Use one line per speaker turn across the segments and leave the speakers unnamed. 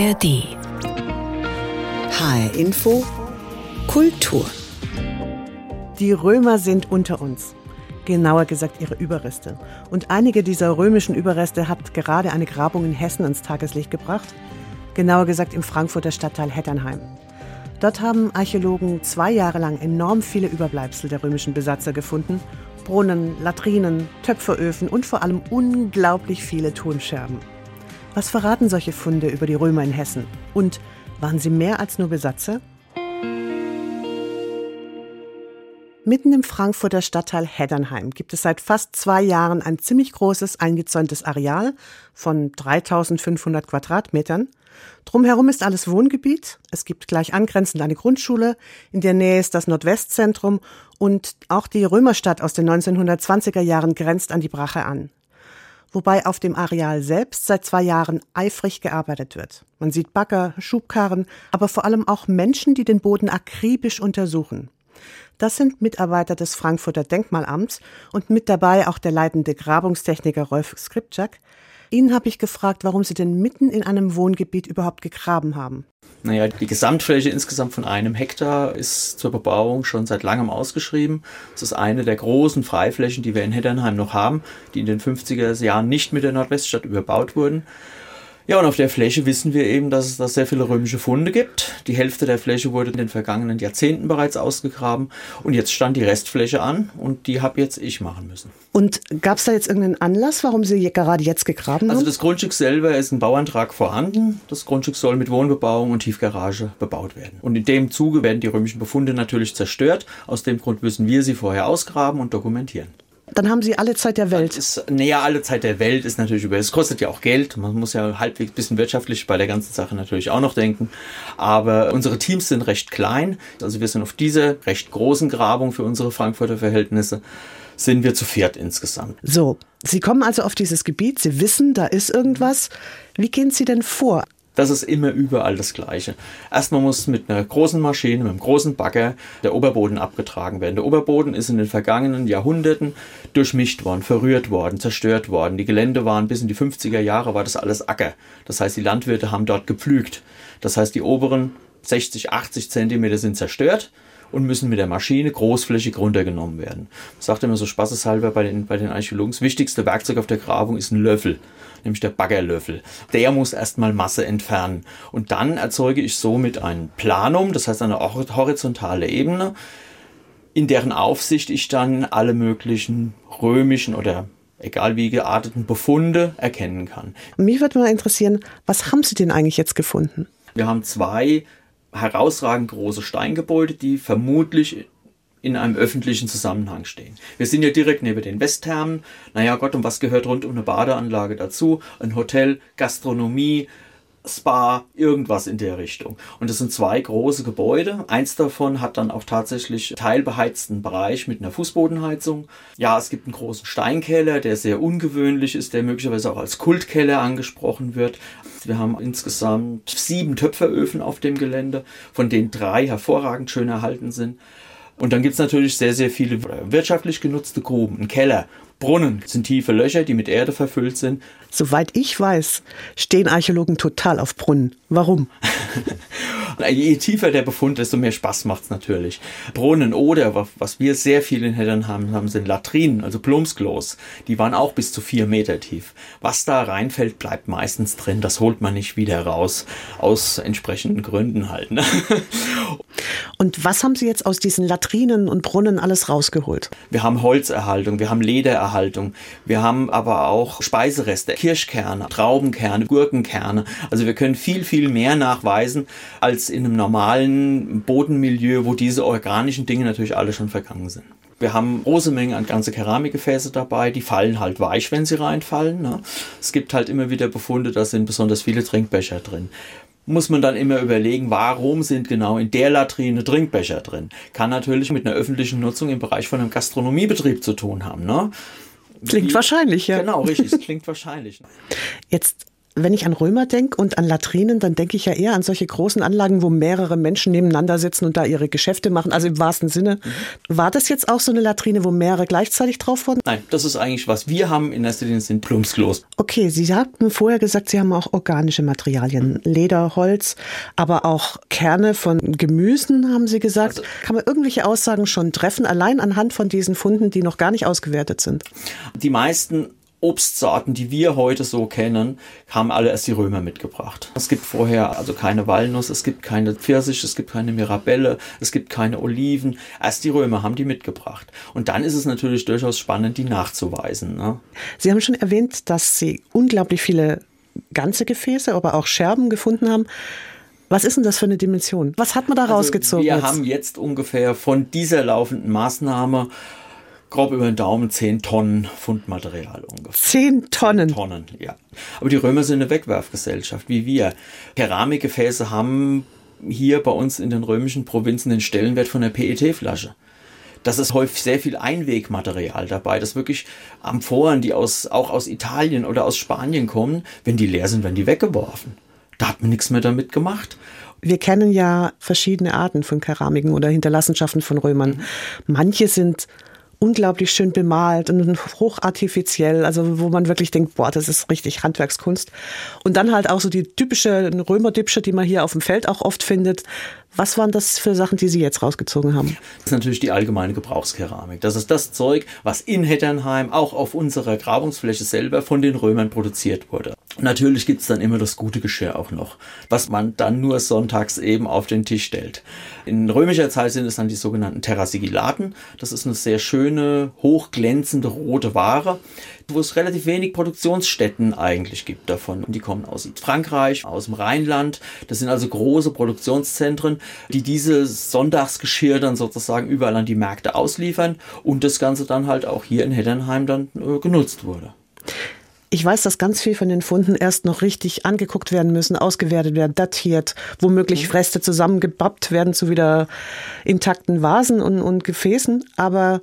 ARD. HR Info Kultur.
Die Römer sind unter uns. Genauer gesagt ihre Überreste. Und einige dieser römischen Überreste hat gerade eine Grabung in Hessen ins Tageslicht gebracht. Genauer gesagt im Frankfurter Stadtteil Hetternheim. Dort haben Archäologen zwei Jahre lang enorm viele Überbleibsel der römischen Besatzer gefunden. Brunnen, Latrinen, Töpferöfen und vor allem unglaublich viele Tonscherben. Was verraten solche Funde über die Römer in Hessen? Und waren sie mehr als nur Besatzer? Mitten im Frankfurter Stadtteil Heddernheim gibt es seit fast zwei Jahren ein ziemlich großes eingezäuntes Areal von 3500 Quadratmetern. Drumherum ist alles Wohngebiet. Es gibt gleich angrenzend eine Grundschule. In der Nähe ist das Nordwestzentrum und auch die Römerstadt aus den 1920er Jahren grenzt an die Brache an wobei auf dem Areal selbst seit zwei Jahren eifrig gearbeitet wird. Man sieht Bagger, Schubkarren, aber vor allem auch Menschen, die den Boden akribisch untersuchen. Das sind Mitarbeiter des Frankfurter Denkmalamts und mit dabei auch der leitende Grabungstechniker Rolf Skripczak, Ihnen habe ich gefragt, warum Sie denn mitten in einem Wohngebiet überhaupt gegraben haben.
Naja, die Gesamtfläche insgesamt von einem Hektar ist zur Bebauung schon seit langem ausgeschrieben. Das ist eine der großen Freiflächen, die wir in Heddernheim noch haben, die in den 50er Jahren nicht mit der Nordweststadt überbaut wurden. Ja, und auf der Fläche wissen wir eben, dass es da sehr viele römische Funde gibt. Die Hälfte der Fläche wurde in den vergangenen Jahrzehnten bereits ausgegraben und jetzt stand die Restfläche an und die habe jetzt ich machen müssen.
Und gab es da jetzt irgendeinen Anlass, warum Sie gerade jetzt gegraben
haben? Also das Grundstück selber ist ein Bauantrag vorhanden. Das Grundstück soll mit Wohnbebauung und Tiefgarage bebaut werden. Und in dem Zuge werden die römischen Befunde natürlich zerstört. Aus dem Grund müssen wir sie vorher ausgraben und dokumentieren.
Dann haben Sie alle Zeit der Welt.
Naja, alle Zeit der Welt ist natürlich über. Es kostet ja auch Geld. Man muss ja halbwegs ein bisschen wirtschaftlich bei der ganzen Sache natürlich auch noch denken. Aber unsere Teams sind recht klein. Also wir sind auf dieser recht großen Grabung für unsere Frankfurter Verhältnisse sind wir zu viert insgesamt.
So, Sie kommen also auf dieses Gebiet, Sie wissen, da ist irgendwas. Wie gehen Sie denn vor?
Das ist immer überall das Gleiche. Erstmal muss mit einer großen Maschine, mit einem großen Bagger der Oberboden abgetragen werden. Der Oberboden ist in den vergangenen Jahrhunderten durchmischt worden, verrührt worden, zerstört worden. Die Gelände waren bis in die 50er Jahre war das alles Acker. Das heißt, die Landwirte haben dort gepflügt. Das heißt, die oberen 60, 80 Zentimeter sind zerstört und müssen mit der Maschine großflächig runtergenommen werden. Ich sagte immer so spaßeshalber bei den, bei den Archäologen, das wichtigste Werkzeug auf der Grabung ist ein Löffel nämlich der Baggerlöffel. Der muss erstmal Masse entfernen. Und dann erzeuge ich somit ein Planum, das heißt eine horizontale Ebene, in deren Aufsicht ich dann alle möglichen römischen oder egal wie gearteten Befunde erkennen kann.
Mich würde mal interessieren, was haben Sie denn eigentlich jetzt gefunden?
Wir haben zwei herausragend große Steingebäude, die vermutlich in einem öffentlichen Zusammenhang stehen. Wir sind ja direkt neben den Westthermen. Naja Gott, und was gehört rund um eine Badeanlage dazu? Ein Hotel, Gastronomie, Spa, irgendwas in der Richtung. Und das sind zwei große Gebäude. Eins davon hat dann auch tatsächlich teilbeheizten Bereich mit einer Fußbodenheizung. Ja, es gibt einen großen Steinkeller, der sehr ungewöhnlich ist, der möglicherweise auch als Kultkeller angesprochen wird. Wir haben insgesamt sieben Töpferöfen auf dem Gelände, von denen drei hervorragend schön erhalten sind. Und dann gibt's natürlich sehr, sehr viele wirtschaftlich genutzte Gruben, ein Keller, Brunnen sind tiefe Löcher, die mit Erde verfüllt sind.
Soweit ich weiß, stehen Archäologen total auf Brunnen. Warum?
Je tiefer der Befund, desto mehr Spaß macht's natürlich. Brunnen oder was wir sehr viel in Heddern haben, haben sind Latrinen, also Plumpsklos. Die waren auch bis zu vier Meter tief. Was da reinfällt, bleibt meistens drin. Das holt man nicht wieder raus. Aus entsprechenden Gründen halt. Ne?
Und was haben Sie jetzt aus diesen Latrinen und Brunnen alles rausgeholt?
Wir haben Holzerhaltung, wir haben Ledererhaltung, wir haben aber auch Speisereste, Kirschkerne, Traubenkerne, Gurkenkerne. Also wir können viel, viel mehr nachweisen als in einem normalen Bodenmilieu, wo diese organischen Dinge natürlich alle schon vergangen sind. Wir haben große Mengen an ganze Keramikgefäße dabei, die fallen halt weich, wenn sie reinfallen. Ne? Es gibt halt immer wieder Befunde, da sind besonders viele Trinkbecher drin muss man dann immer überlegen, warum sind genau in der Latrine Trinkbecher drin. Kann natürlich mit einer öffentlichen Nutzung im Bereich von einem Gastronomiebetrieb zu tun haben. Ne?
Klingt Wie, wahrscheinlich, ja.
Genau, richtig, es klingt wahrscheinlich.
Jetzt wenn ich an Römer denke und an Latrinen, dann denke ich ja eher an solche großen Anlagen, wo mehrere Menschen nebeneinander sitzen und da ihre Geschäfte machen, also im wahrsten Sinne. Mhm. War das jetzt auch so eine Latrine, wo mehrere gleichzeitig drauf wurden?
Nein, das ist eigentlich, was wir haben in erster Linie sind Plumpsklos.
Okay, Sie hatten vorher gesagt, Sie haben auch organische Materialien, Leder, Holz, aber auch Kerne von Gemüsen, haben Sie gesagt. Also, Kann man irgendwelche Aussagen schon treffen, allein anhand von diesen Funden, die noch gar nicht ausgewertet sind?
Die meisten Obstsorten, die wir heute so kennen, haben alle erst die Römer mitgebracht. Es gibt vorher also keine Walnuss, es gibt keine Pfirsich, es gibt keine Mirabelle, es gibt keine Oliven. Erst die Römer haben die mitgebracht. Und dann ist es natürlich durchaus spannend, die nachzuweisen. Ne?
Sie haben schon erwähnt, dass Sie unglaublich viele ganze Gefäße, aber auch Scherben gefunden haben. Was ist denn das für eine Dimension? Was hat man da also rausgezogen?
Wir jetzt? haben jetzt ungefähr von dieser laufenden Maßnahme grob über den Daumen 10 Tonnen Fundmaterial ungefähr.
10 Tonnen? 10
Tonnen, ja. Aber die Römer sind eine Wegwerfgesellschaft, wie wir. Keramikgefäße haben hier bei uns in den römischen Provinzen den Stellenwert von der PET-Flasche. Das ist häufig sehr viel Einwegmaterial dabei, das wirklich Amphoren, die aus, auch aus Italien oder aus Spanien kommen, wenn die leer sind, werden die weggeworfen. Da hat man nichts mehr damit gemacht.
Wir kennen ja verschiedene Arten von Keramiken oder Hinterlassenschaften von Römern. Mhm. Manche sind unglaublich schön bemalt und hochartifiziell, also wo man wirklich denkt, boah, das ist richtig Handwerkskunst. Und dann halt auch so die typische Römerdipsche, die man hier auf dem Feld auch oft findet. Was waren das für Sachen, die Sie jetzt rausgezogen haben?
Das ist natürlich die allgemeine Gebrauchskeramik. Das ist das Zeug, was in Hetternheim auch auf unserer Grabungsfläche selber von den Römern produziert wurde. Natürlich gibt's dann immer das gute Geschirr auch noch, was man dann nur sonntags eben auf den Tisch stellt. In römischer Zeit sind es dann die sogenannten Terrasigilaten. Das ist eine sehr schöne, hochglänzende rote Ware, wo es relativ wenig Produktionsstätten eigentlich gibt davon. Die kommen aus Frankreich, aus dem Rheinland. Das sind also große Produktionszentren, die dieses Sonntagsgeschirr dann sozusagen überall an die Märkte ausliefern und das Ganze dann halt auch hier in Heddernheim dann äh, genutzt wurde.
Ich weiß, dass ganz viel von den Funden erst noch richtig angeguckt werden müssen, ausgewertet werden, datiert, womöglich mhm. Reste zusammengebappt werden zu wieder intakten Vasen und, und Gefäßen. Aber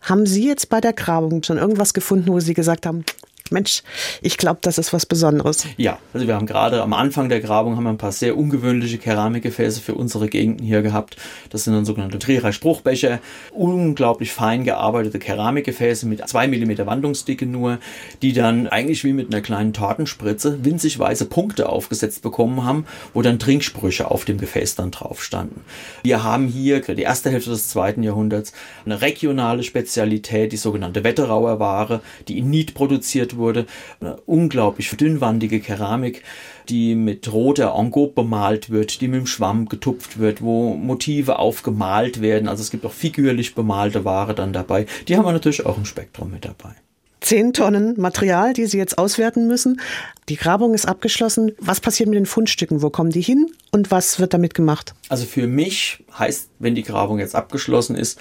haben Sie jetzt bei der Grabung schon irgendwas gefunden, wo Sie gesagt haben, Mensch, ich glaube, das ist was Besonderes.
Ja, also wir haben gerade am Anfang der Grabung haben wir ein paar sehr ungewöhnliche Keramikgefäße für unsere Gegenden hier gehabt. Das sind dann sogenannte Trierer Spruchbecher, unglaublich fein gearbeitete Keramikgefäße mit zwei Millimeter Wandungsdicke nur, die dann eigentlich wie mit einer kleinen Tortenspritze winzig weiße Punkte aufgesetzt bekommen haben, wo dann Trinksprüche auf dem Gefäß dann drauf standen. Wir haben hier die erste Hälfte des zweiten Jahrhunderts eine regionale Spezialität, die sogenannte Wetterauer Ware, die in Niet produziert wurde. Eine unglaublich dünnwandige Keramik, die mit roter Engobe bemalt wird, die mit dem Schwamm getupft wird, wo Motive aufgemalt werden. Also es gibt auch figürlich bemalte Ware dann dabei. Die haben wir natürlich auch im Spektrum mit dabei.
Zehn Tonnen Material, die Sie jetzt auswerten müssen. Die Grabung ist abgeschlossen. Was passiert mit den Fundstücken? Wo kommen die hin und was wird damit gemacht?
Also für mich heißt, wenn die Grabung jetzt abgeschlossen ist,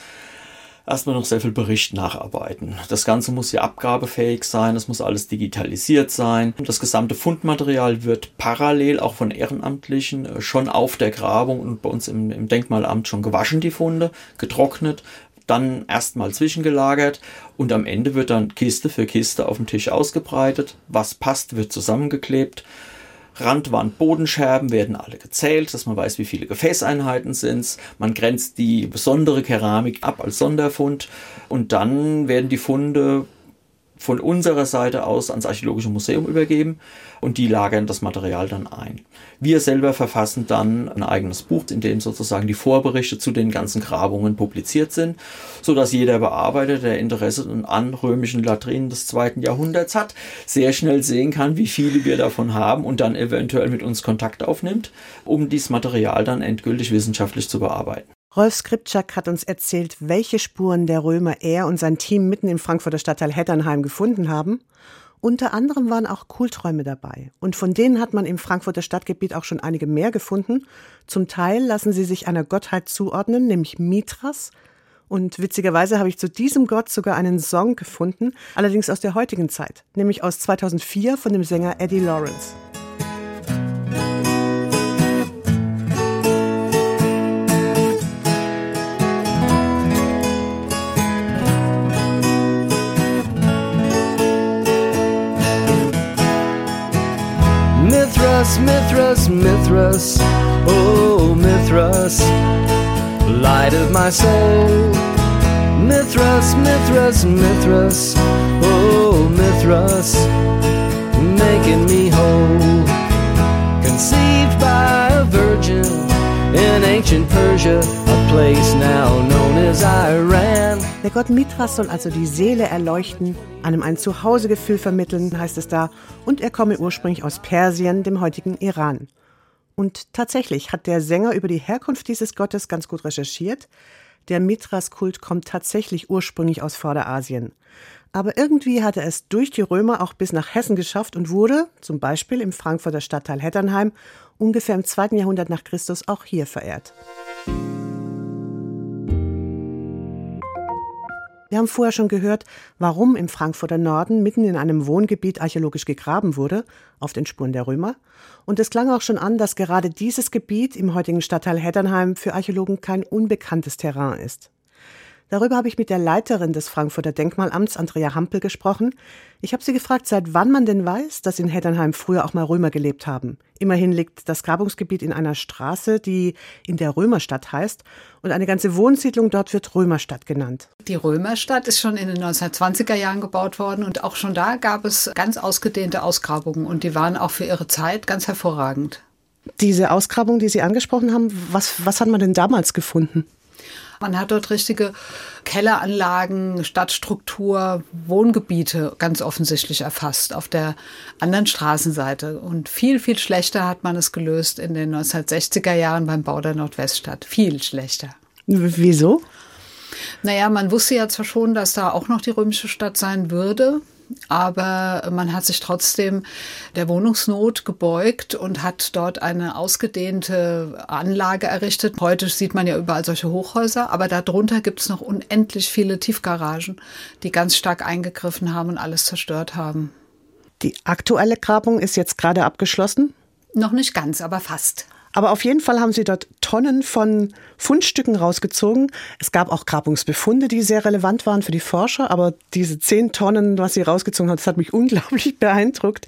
erstmal noch sehr viel Bericht nacharbeiten. Das Ganze muss ja abgabefähig sein, es muss alles digitalisiert sein. Das gesamte Fundmaterial wird parallel auch von Ehrenamtlichen äh, schon auf der Grabung und bei uns im, im Denkmalamt schon gewaschen, die Funde, getrocknet, dann erstmal zwischengelagert und am Ende wird dann Kiste für Kiste auf dem Tisch ausgebreitet. Was passt, wird zusammengeklebt Randwand, Bodenscherben werden alle gezählt, dass man weiß, wie viele Gefäßeinheiten sind. Man grenzt die besondere Keramik ab als Sonderfund und dann werden die Funde von unserer Seite aus ans Archäologische Museum übergeben und die lagern das Material dann ein. Wir selber verfassen dann ein eigenes Buch, in dem sozusagen die Vorberichte zu den ganzen Grabungen publiziert sind, so dass jeder Bearbeiter, der Interesse an römischen Latrinen des zweiten Jahrhunderts hat, sehr schnell sehen kann, wie viele wir davon haben und dann eventuell mit uns Kontakt aufnimmt, um dieses Material dann endgültig wissenschaftlich zu bearbeiten.
Rolf Skripczak hat uns erzählt, welche Spuren der Römer er und sein Team mitten im Frankfurter Stadtteil Hetternheim gefunden haben. Unter anderem waren auch Kulträume dabei. Und von denen hat man im Frankfurter Stadtgebiet auch schon einige mehr gefunden. Zum Teil lassen sie sich einer Gottheit zuordnen, nämlich Mithras. Und witzigerweise habe ich zu diesem Gott sogar einen Song gefunden, allerdings aus der heutigen Zeit, nämlich aus 2004 von dem Sänger Eddie Lawrence.
Mithras, Mithras, Mithras, oh Mithras, light of my soul. Mithras, Mithras, Mithras, oh Mithras, making me whole. Conceived by a virgin in ancient Persia, a place now known as Iran.
Der Gott Mithras soll also die Seele erleuchten, einem ein Zuhausegefühl vermitteln, heißt es da, und er komme ursprünglich aus Persien, dem heutigen Iran. Und tatsächlich hat der Sänger über die Herkunft dieses Gottes ganz gut recherchiert. Der Mithras-Kult kommt tatsächlich ursprünglich aus Vorderasien. Aber irgendwie hat er es durch die Römer auch bis nach Hessen geschafft und wurde, zum Beispiel im Frankfurter Stadtteil Hetternheim, ungefähr im zweiten Jahrhundert nach Christus auch hier verehrt. Wir haben vorher schon gehört, warum im Frankfurter Norden mitten in einem Wohngebiet archäologisch gegraben wurde, auf den Spuren der Römer. Und es klang auch schon an, dass gerade dieses Gebiet im heutigen Stadtteil Heddernheim für Archäologen kein unbekanntes Terrain ist. Darüber habe ich mit der Leiterin des Frankfurter Denkmalamts, Andrea Hampel, gesprochen. Ich habe sie gefragt, seit wann man denn weiß, dass in Heddernheim früher auch mal Römer gelebt haben. Immerhin liegt das Grabungsgebiet in einer Straße, die in der Römerstadt heißt, und eine ganze Wohnsiedlung dort wird Römerstadt genannt.
Die Römerstadt ist schon in den 1920er Jahren gebaut worden und auch schon da gab es ganz ausgedehnte Ausgrabungen und die waren auch für ihre Zeit ganz hervorragend.
Diese Ausgrabung, die Sie angesprochen haben, was, was hat man denn damals gefunden?
Man hat dort richtige Kelleranlagen, Stadtstruktur, Wohngebiete ganz offensichtlich erfasst auf der anderen Straßenseite. Und viel, viel schlechter hat man es gelöst in den 1960er Jahren beim Bau der Nordweststadt. Viel schlechter.
Wieso?
Naja, man wusste ja zwar schon, dass da auch noch die römische Stadt sein würde, aber man hat sich trotzdem der Wohnungsnot gebeugt und hat dort eine ausgedehnte Anlage errichtet. Heute sieht man ja überall solche Hochhäuser, aber darunter gibt es noch unendlich viele Tiefgaragen, die ganz stark eingegriffen haben und alles zerstört haben.
Die aktuelle Grabung ist jetzt gerade abgeschlossen?
Noch nicht ganz, aber fast.
Aber auf jeden Fall haben sie dort Tonnen von Fundstücken rausgezogen. Es gab auch Grabungsbefunde, die sehr relevant waren für die Forscher. Aber diese zehn Tonnen, was sie rausgezogen hat, das hat mich unglaublich beeindruckt.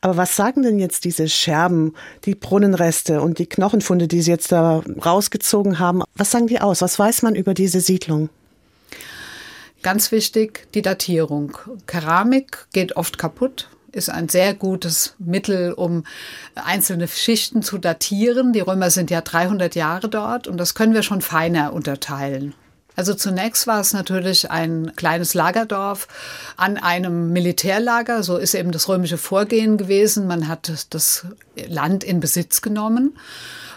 Aber was sagen denn jetzt diese Scherben, die Brunnenreste und die Knochenfunde, die sie jetzt da rausgezogen haben? Was sagen die aus? Was weiß man über diese Siedlung?
Ganz wichtig, die Datierung. Keramik geht oft kaputt ist ein sehr gutes Mittel, um einzelne Schichten zu datieren. Die Römer sind ja 300 Jahre dort und das können wir schon feiner unterteilen. Also zunächst war es natürlich ein kleines Lagerdorf an einem Militärlager. So ist eben das römische Vorgehen gewesen. Man hat das Land in Besitz genommen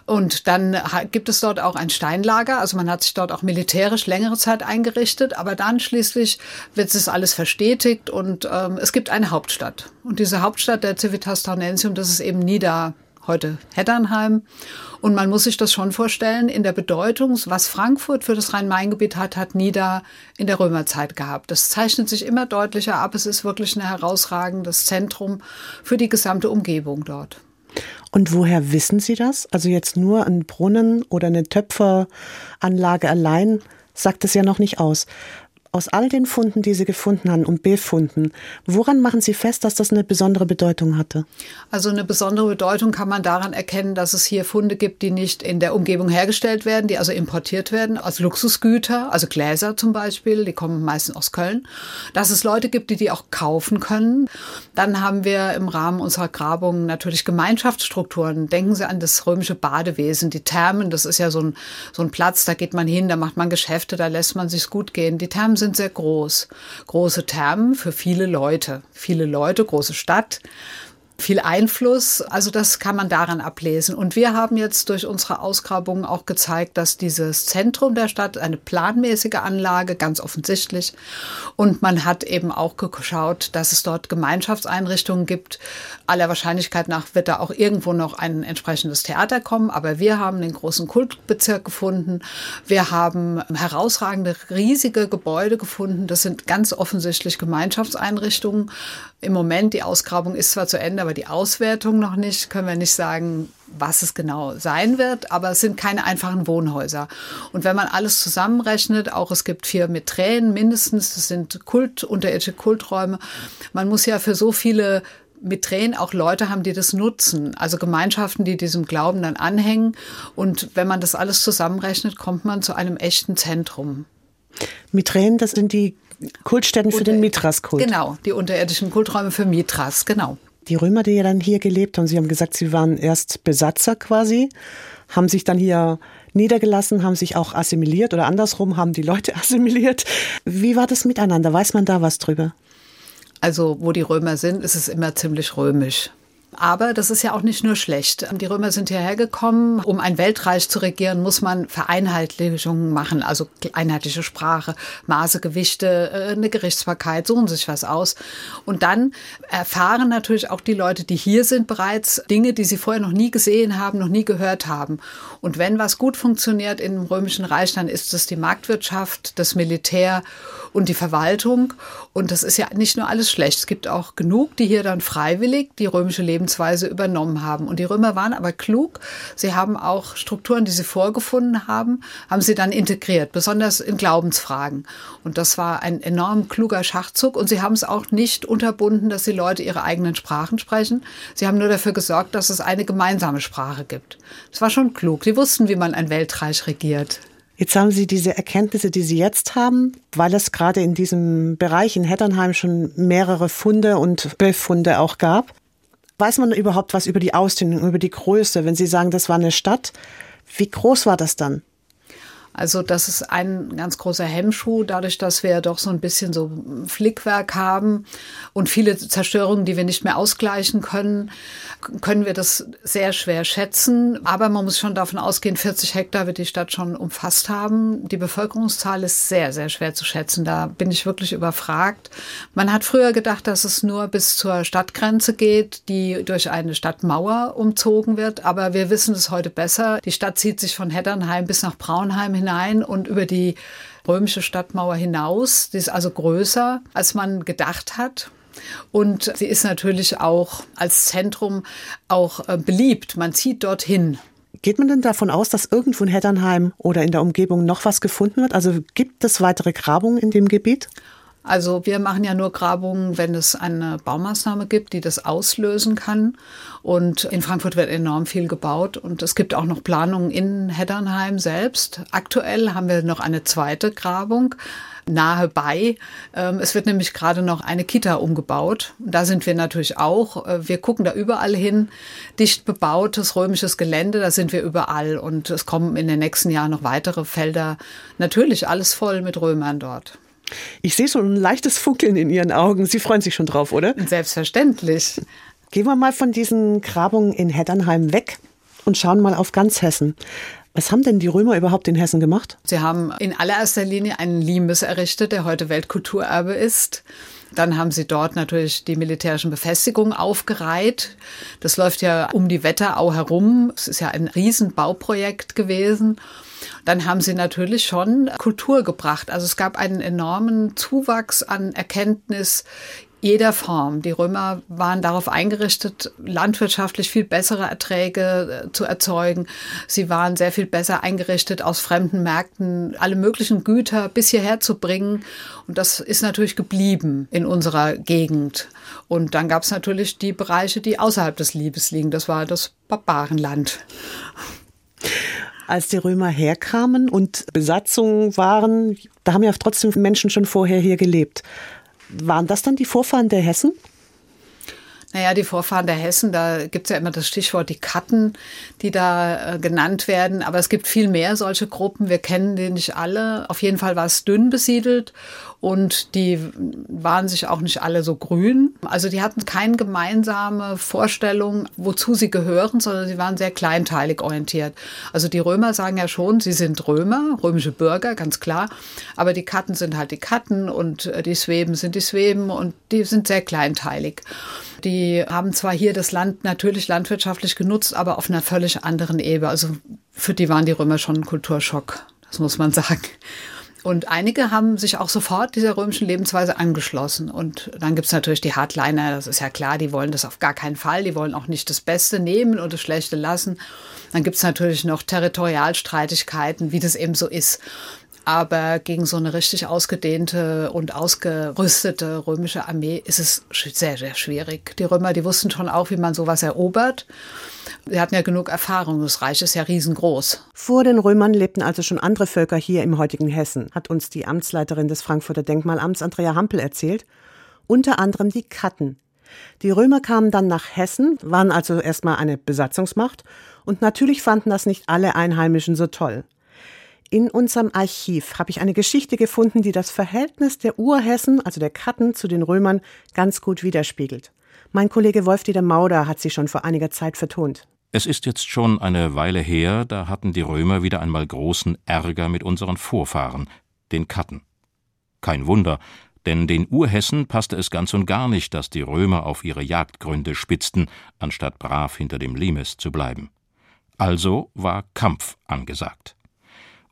und dann gibt es dort auch ein Steinlager. Also man hat sich dort auch militärisch längere Zeit eingerichtet. Aber dann schließlich wird es alles verstetigt und ähm, es gibt eine Hauptstadt. Und diese Hauptstadt der Civitas Taunensium, das ist eben Nieder, heute Heddernheim. Und man muss sich das schon vorstellen, in der Bedeutung, was Frankfurt für das Rhein-Main-Gebiet hat, hat Nida in der Römerzeit gehabt. Das zeichnet sich immer deutlicher ab. Es ist wirklich ein herausragendes Zentrum für die gesamte Umgebung dort.
Und woher wissen Sie das? Also jetzt nur ein Brunnen oder eine Töpferanlage allein sagt es ja noch nicht aus. Aus all den Funden, die Sie gefunden haben und befunden, woran machen Sie fest, dass das eine besondere Bedeutung hatte?
Also eine besondere Bedeutung kann man daran erkennen, dass es hier Funde gibt, die nicht in der Umgebung hergestellt werden, die also importiert werden, als Luxusgüter, also Gläser zum Beispiel, die kommen meistens aus Köln. Dass es Leute gibt, die die auch kaufen können. Dann haben wir im Rahmen unserer Grabung natürlich Gemeinschaftsstrukturen. Denken Sie an das römische Badewesen, die Thermen, das ist ja so ein, so ein Platz, da geht man hin, da macht man Geschäfte, da lässt man sich's gut gehen. Die Thermen sind sehr groß. Große Thermen für viele Leute. Viele Leute, große Stadt viel Einfluss. Also das kann man daran ablesen. Und wir haben jetzt durch unsere Ausgrabungen auch gezeigt, dass dieses Zentrum der Stadt eine planmäßige Anlage, ganz offensichtlich. Und man hat eben auch geschaut, dass es dort Gemeinschaftseinrichtungen gibt. Aller Wahrscheinlichkeit nach wird da auch irgendwo noch ein entsprechendes Theater kommen. Aber wir haben den großen Kultbezirk gefunden. Wir haben herausragende, riesige Gebäude gefunden. Das sind ganz offensichtlich Gemeinschaftseinrichtungen. Im Moment, die Ausgrabung ist zwar zu Ende, aber die Auswertung noch nicht, können wir nicht sagen, was es genau sein wird, aber es sind keine einfachen Wohnhäuser. Und wenn man alles zusammenrechnet, auch es gibt vier mit Tränen mindestens, das sind Kult, unterirdische Kulträume, man muss ja für so viele Mithren auch Leute haben, die das nutzen. Also Gemeinschaften, die diesem Glauben dann anhängen. Und wenn man das alles zusammenrechnet, kommt man zu einem echten Zentrum.
Mithren, das sind die Kultstätten für den Mithras-Kult.
Genau, die unterirdischen Kulträume für Mithras, genau.
Die Römer, die ja dann hier gelebt haben, Sie haben gesagt, Sie waren erst Besatzer quasi, haben sich dann hier niedergelassen, haben sich auch assimiliert oder andersrum haben die Leute assimiliert. Wie war das miteinander? Weiß man da was drüber?
Also, wo die Römer sind, ist es immer ziemlich römisch. Aber das ist ja auch nicht nur schlecht. Die Römer sind hierher gekommen. Um ein Weltreich zu regieren, muss man Vereinheitlichungen machen, also einheitliche Sprache, Maße, Gewichte, äh, eine Gerichtsbarkeit, suchen sich was aus. Und dann erfahren natürlich auch die Leute, die hier sind, bereits Dinge, die sie vorher noch nie gesehen haben, noch nie gehört haben. Und wenn was gut funktioniert im Römischen Reich, dann ist es die Marktwirtschaft, das Militär und die Verwaltung. Und das ist ja nicht nur alles schlecht. Es gibt auch genug, die hier dann freiwillig die römische Lebensweise übernommen haben. Und die Römer waren aber klug. Sie haben auch Strukturen, die sie vorgefunden haben, haben sie dann integriert, besonders in Glaubensfragen. Und das war ein enorm kluger Schachzug. Und sie haben es auch nicht unterbunden, dass die Leute ihre eigenen Sprachen sprechen. Sie haben nur dafür gesorgt, dass es eine gemeinsame Sprache gibt. Das war schon klug. Sie wussten, wie man ein Weltreich regiert.
Jetzt haben Sie diese Erkenntnisse, die Sie jetzt haben, weil es gerade in diesem Bereich in Hetternheim schon mehrere Funde und Befunde auch gab. Weiß man überhaupt was über die Ausdehnung, über die Größe? Wenn Sie sagen, das war eine Stadt, wie groß war das dann?
Also das ist ein ganz großer Hemmschuh, dadurch, dass wir doch so ein bisschen so Flickwerk haben und viele Zerstörungen, die wir nicht mehr ausgleichen können, können wir das sehr schwer schätzen. Aber man muss schon davon ausgehen, 40 Hektar wird die Stadt schon umfasst haben. Die Bevölkerungszahl ist sehr, sehr schwer zu schätzen. Da bin ich wirklich überfragt. Man hat früher gedacht, dass es nur bis zur Stadtgrenze geht, die durch eine Stadtmauer umzogen wird. Aber wir wissen es heute besser. Die Stadt zieht sich von Heddernheim bis nach Braunheim hinein und über die römische Stadtmauer hinaus. Die ist also größer, als man gedacht hat. Und sie ist natürlich auch als Zentrum auch äh, beliebt. Man zieht dorthin.
Geht man denn davon aus, dass irgendwo in Heddernheim oder in der Umgebung noch was gefunden wird? Also gibt es weitere Grabungen in dem Gebiet?
Also wir machen ja nur Grabungen, wenn es eine Baumaßnahme gibt, die das auslösen kann. Und in Frankfurt wird enorm viel gebaut und es gibt auch noch Planungen in Heddernheim selbst. Aktuell haben wir noch eine zweite Grabung nahe bei. Ähm, es wird nämlich gerade noch eine Kita umgebaut. Da sind wir natürlich auch. Äh, wir gucken da überall hin. Dicht bebautes römisches Gelände, da sind wir überall. Und es kommen in den nächsten Jahren noch weitere Felder. Natürlich alles voll mit Römern dort.
Ich sehe so ein leichtes Funkeln in Ihren Augen. Sie freuen sich schon drauf, oder?
Selbstverständlich.
Gehen wir mal von diesen Grabungen in Heddernheim weg und schauen mal auf ganz Hessen. Was haben denn die Römer überhaupt in Hessen gemacht?
Sie haben in allererster Linie einen Limes errichtet, der heute Weltkulturerbe ist. Dann haben sie dort natürlich die militärischen Befestigungen aufgereiht. Das läuft ja um die Wetterau herum. Es ist ja ein Riesenbauprojekt gewesen. Dann haben sie natürlich schon Kultur gebracht. Also es gab einen enormen Zuwachs an Erkenntnis jeder Form. Die Römer waren darauf eingerichtet, landwirtschaftlich viel bessere Erträge äh, zu erzeugen. Sie waren sehr viel besser eingerichtet, aus fremden Märkten alle möglichen Güter bis hierher zu bringen. Und das ist natürlich geblieben in unserer Gegend. Und dann gab es natürlich die Bereiche, die außerhalb des Liebes liegen. Das war das Barbarenland
als die Römer herkamen und Besatzungen waren, da haben ja trotzdem Menschen schon vorher hier gelebt. Waren das dann die Vorfahren der Hessen?
Naja, die Vorfahren der Hessen, da gibt es ja immer das Stichwort die Katten, die da äh, genannt werden. Aber es gibt viel mehr solche Gruppen. Wir kennen die nicht alle. Auf jeden Fall war es dünn besiedelt und die waren sich auch nicht alle so grün. Also die hatten keine gemeinsame Vorstellung, wozu sie gehören, sondern sie waren sehr kleinteilig orientiert. Also die Römer sagen ja schon, sie sind Römer, römische Bürger, ganz klar. Aber die Katten sind halt die Katten und äh, die Sweben sind die Sweben und die sind sehr kleinteilig. Die haben zwar hier das Land natürlich landwirtschaftlich genutzt, aber auf einer völlig anderen Ebene. Also für die waren die Römer schon ein Kulturschock, das muss man sagen. Und einige haben sich auch sofort dieser römischen Lebensweise angeschlossen. Und dann gibt's natürlich die Hardliner, das ist ja klar, die wollen das auf gar keinen Fall, die wollen auch nicht das Beste nehmen und das Schlechte lassen. Dann gibt's natürlich noch Territorialstreitigkeiten, wie das eben so ist. Aber gegen so eine richtig ausgedehnte und ausgerüstete römische Armee ist es sehr, sehr schwierig. Die Römer, die wussten schon auch, wie man sowas erobert. Sie hatten ja genug Erfahrung. Das Reich ist ja riesengroß.
Vor den Römern lebten also schon andere Völker hier im heutigen Hessen, hat uns die Amtsleiterin des Frankfurter Denkmalamts Andrea Hampel erzählt. Unter anderem die Katten. Die Römer kamen dann nach Hessen, waren also erstmal eine Besatzungsmacht und natürlich fanden das nicht alle Einheimischen so toll. In unserem Archiv habe ich eine Geschichte gefunden, die das Verhältnis der Urhessen, also der Katten, zu den Römern ganz gut widerspiegelt. Mein Kollege Wolf-Dieter Mauder hat sie schon vor einiger Zeit vertont.
Es ist jetzt schon eine Weile her, da hatten die Römer wieder einmal großen Ärger mit unseren Vorfahren, den Katten. Kein Wunder, denn den Urhessen passte es ganz und gar nicht, dass die Römer auf ihre Jagdgründe spitzten, anstatt brav hinter dem Limes zu bleiben. Also war Kampf angesagt.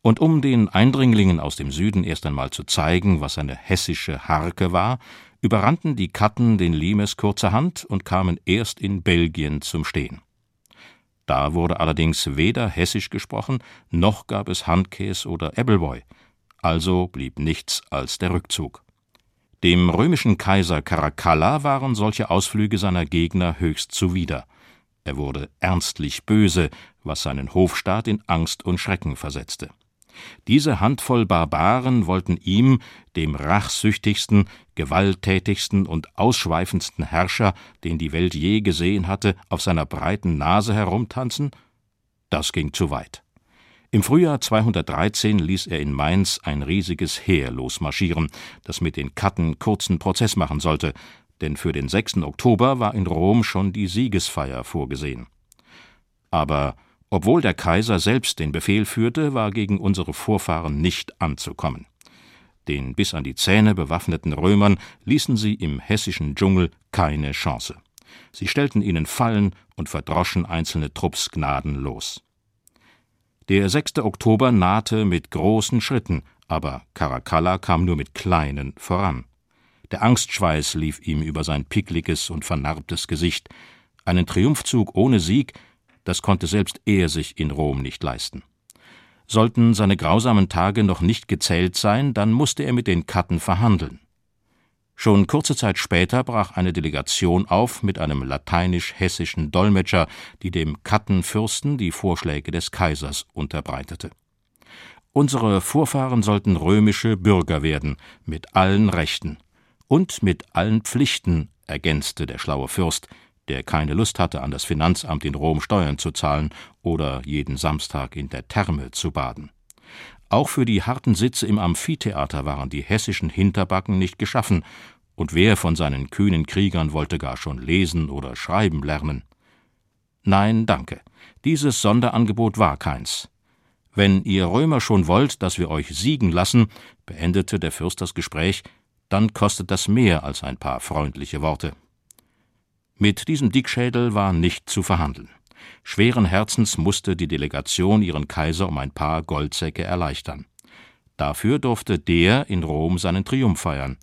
Und um den Eindringlingen aus dem Süden erst einmal zu zeigen, was eine hessische Harke war, überrannten die Katten den Limes kurzerhand und kamen erst in Belgien zum Stehen. Da wurde allerdings weder hessisch gesprochen, noch gab es Handkäs oder Ebbelboy, also blieb nichts als der Rückzug. Dem römischen Kaiser Caracalla waren solche Ausflüge seiner Gegner höchst zuwider. Er wurde ernstlich böse, was seinen Hofstaat in Angst und Schrecken versetzte. Diese Handvoll Barbaren wollten ihm, dem rachsüchtigsten, gewalttätigsten und ausschweifendsten Herrscher, den die Welt je gesehen hatte, auf seiner breiten Nase herumtanzen? Das ging zu weit. Im Frühjahr 213 ließ er in Mainz ein riesiges Heer losmarschieren, das mit den Katten kurzen Prozess machen sollte, denn für den 6. Oktober war in Rom schon die Siegesfeier vorgesehen. Aber obwohl der Kaiser selbst den Befehl führte, war gegen unsere Vorfahren nicht anzukommen. Den bis an die Zähne bewaffneten Römern ließen sie im hessischen Dschungel keine Chance. Sie stellten ihnen Fallen und verdroschen einzelne Trupps gnadenlos. Der 6. Oktober nahte mit großen Schritten, aber Caracalla kam nur mit kleinen voran. Der Angstschweiß lief ihm über sein pickliges und vernarbtes Gesicht. Einen Triumphzug ohne Sieg das konnte selbst er sich in Rom nicht leisten. Sollten seine grausamen Tage noch nicht gezählt sein, dann musste er mit den Katten verhandeln. Schon kurze Zeit später brach eine Delegation auf mit einem lateinisch-hessischen Dolmetscher, die dem Kattenfürsten die Vorschläge des Kaisers unterbreitete. Unsere Vorfahren sollten römische Bürger werden, mit allen Rechten und mit allen Pflichten, ergänzte der schlaue Fürst, der keine Lust hatte, an das Finanzamt in Rom Steuern zu zahlen oder jeden Samstag in der Therme zu baden. Auch für die harten Sitze im Amphitheater waren die hessischen Hinterbacken nicht geschaffen, und wer von seinen kühnen Kriegern wollte gar schon lesen oder schreiben lernen? Nein, danke. Dieses Sonderangebot war keins. Wenn ihr Römer schon wollt, dass wir euch siegen lassen, beendete der Fürst das Gespräch, dann kostet das mehr als ein paar freundliche Worte. Mit diesem Dickschädel war nicht zu verhandeln. Schweren Herzens musste die Delegation ihren Kaiser um ein paar Goldsäcke erleichtern. Dafür durfte der in Rom seinen Triumph feiern,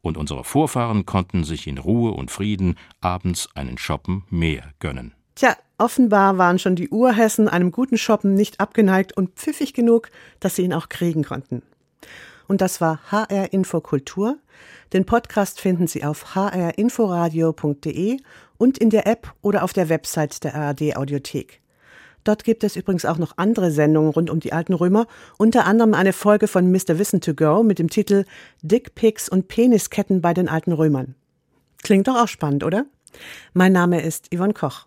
und unsere Vorfahren konnten sich in Ruhe und Frieden abends einen Shoppen mehr gönnen.
Tja, offenbar waren schon die Urhessen einem guten Shoppen nicht abgeneigt und pfiffig genug, dass sie ihn auch kriegen konnten. Und das war HR Infokultur. Den Podcast finden Sie auf hrinforadio.de und in der App oder auf der Website der ARD Audiothek. Dort gibt es übrigens auch noch andere Sendungen rund um die alten Römer, unter anderem eine Folge von Mr. Wissen to Go mit dem Titel Dickpics und Penisketten bei den alten Römern. Klingt doch auch spannend, oder? Mein Name ist Yvonne Koch.